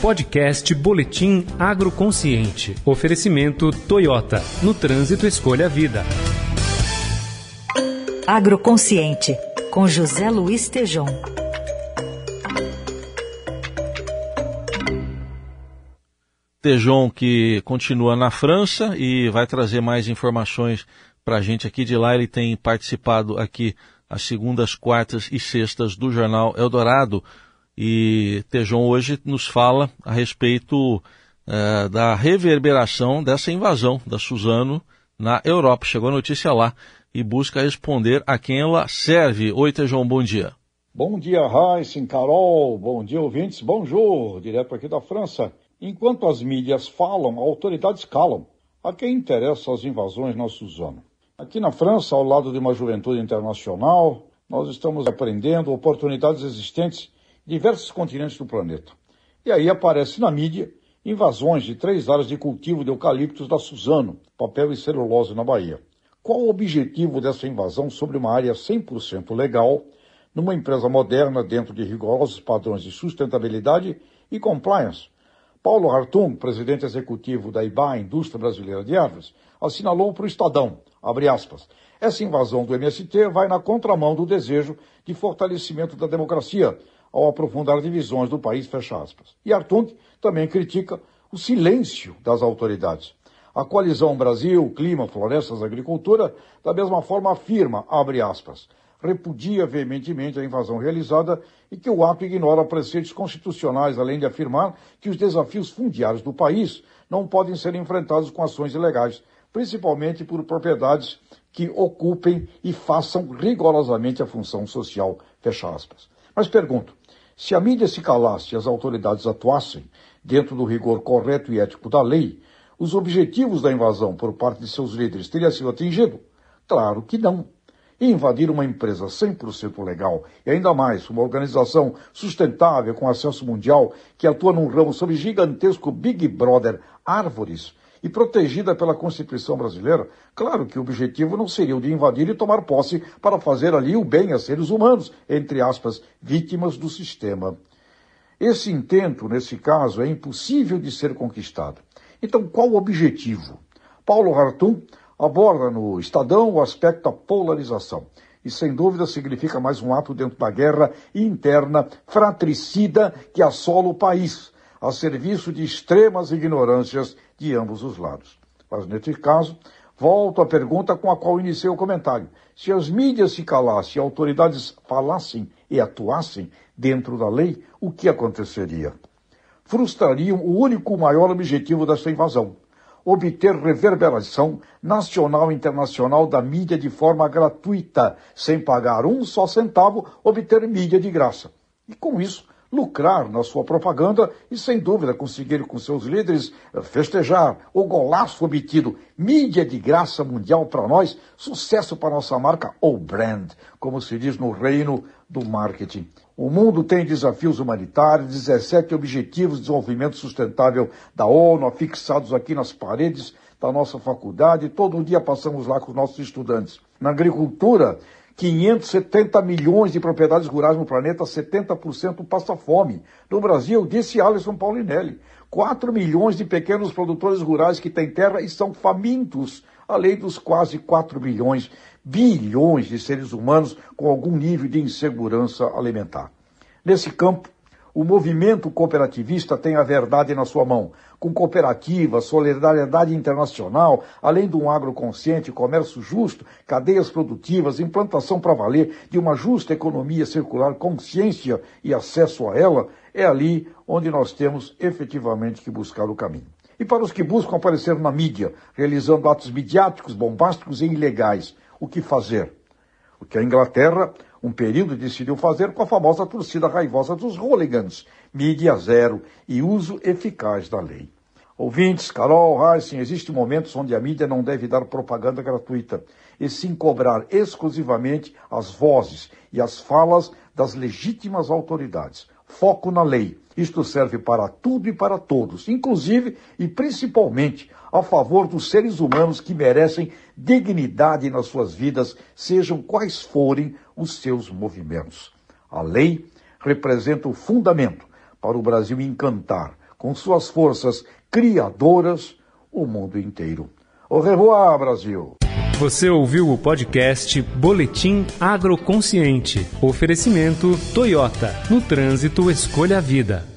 Podcast Boletim Agroconsciente. Oferecimento Toyota. No trânsito, escolha a vida. Agroconsciente, com José Luiz Tejom. Tejon que continua na França e vai trazer mais informações para a gente aqui de lá. Ele tem participado aqui às segundas, quartas e sextas do jornal Eldorado. E Tejon hoje nos fala a respeito uh, da reverberação dessa invasão da Suzano na Europa. Chegou a notícia lá e busca responder a quem ela serve. Oi, Tejon, bom dia. Bom dia, Raíssen, Carol, bom dia, ouvintes, bonjour, direto aqui da França. Enquanto as mídias falam, autoridades calam. A quem interessam as invasões na Suzano? Aqui na França, ao lado de uma juventude internacional, nós estamos aprendendo oportunidades existentes diversos continentes do planeta. E aí aparece na mídia invasões de três áreas de cultivo de eucaliptos da Suzano, papel e celulose na Bahia. Qual o objetivo dessa invasão sobre uma área 100% legal, numa empresa moderna dentro de rigorosos padrões de sustentabilidade e compliance? Paulo Hartung, presidente executivo da IBA, Indústria Brasileira de Árvores, assinalou para o Estadão, aspas, essa invasão do MST vai na contramão do desejo de fortalecimento da democracia, ao aprofundar divisões do país, fecha aspas. E Hartung também critica o silêncio das autoridades. A coalizão Brasil, Clima, Florestas, Agricultura, da mesma forma afirma, abre aspas, repudia veementemente a invasão realizada e que o ato ignora preceitos constitucionais, além de afirmar que os desafios fundiários do país não podem ser enfrentados com ações ilegais, principalmente por propriedades que ocupem e façam rigorosamente a função social, fecha aspas. Mas pergunto, se a mídia se calasse e as autoridades atuassem dentro do rigor correto e ético da lei, os objetivos da invasão por parte de seus líderes teriam sido atingidos? Claro que não. E invadir uma empresa 100% legal, e ainda mais uma organização sustentável com acesso mundial que atua num ramo sob gigantesco Big Brother Árvores, e protegida pela Constituição brasileira, claro que o objetivo não seria o de invadir e tomar posse para fazer ali o bem a seres humanos, entre aspas, vítimas do sistema. Esse intento, nesse caso, é impossível de ser conquistado. Então, qual o objetivo? Paulo Hartung aborda no Estadão o aspecto da polarização. E sem dúvida significa mais um ato dentro da guerra interna fratricida que assola o país, a serviço de extremas ignorâncias de ambos os lados. Mas, neste caso, volto à pergunta com a qual iniciei o comentário. Se as mídias se calassem autoridades falassem e atuassem dentro da lei, o que aconteceria? Frustrariam o único maior objetivo desta invasão, obter reverberação nacional e internacional da mídia de forma gratuita, sem pagar um só centavo, obter mídia de graça. E com isso, lucrar na sua propaganda e, sem dúvida, conseguir com seus líderes eh, festejar o golaço obtido. Mídia de graça mundial para nós, sucesso para nossa marca ou brand, como se diz no reino do marketing. O mundo tem desafios humanitários, 17 Objetivos de Desenvolvimento Sustentável da ONU, fixados aqui nas paredes da nossa faculdade. Todo dia passamos lá com os nossos estudantes. Na agricultura, 570 milhões de propriedades rurais no planeta, 70% passa fome. No Brasil, disse Alisson Paulinelli, 4 milhões de pequenos produtores rurais que têm terra e são famintos, além dos quase 4 bilhões, bilhões de seres humanos com algum nível de insegurança alimentar. Nesse campo, o movimento cooperativista tem a verdade na sua mão. Com cooperativa, solidariedade internacional, além de um agroconsciente, comércio justo, cadeias produtivas, implantação para valer de uma justa economia circular, consciência e acesso a ela, é ali onde nós temos efetivamente que buscar o caminho. E para os que buscam aparecer na mídia, realizando atos midiáticos, bombásticos e ilegais, o que fazer? O que a Inglaterra um período decidiu fazer com a famosa torcida raivosa dos hooligans, mídia zero e uso eficaz da lei. Ouvintes, Carol, Heisen, existem momentos onde a mídia não deve dar propaganda gratuita, e sim cobrar exclusivamente as vozes e as falas das legítimas autoridades. Foco na lei. Isto serve para tudo e para todos, inclusive e principalmente a favor dos seres humanos que merecem dignidade nas suas vidas, sejam quais forem os seus movimentos. A lei representa o fundamento para o Brasil encantar, com suas forças criadoras, o mundo inteiro. Au revoir, Brasil! Você ouviu o podcast Boletim Agroconsciente. Oferecimento Toyota. No trânsito, escolha a vida.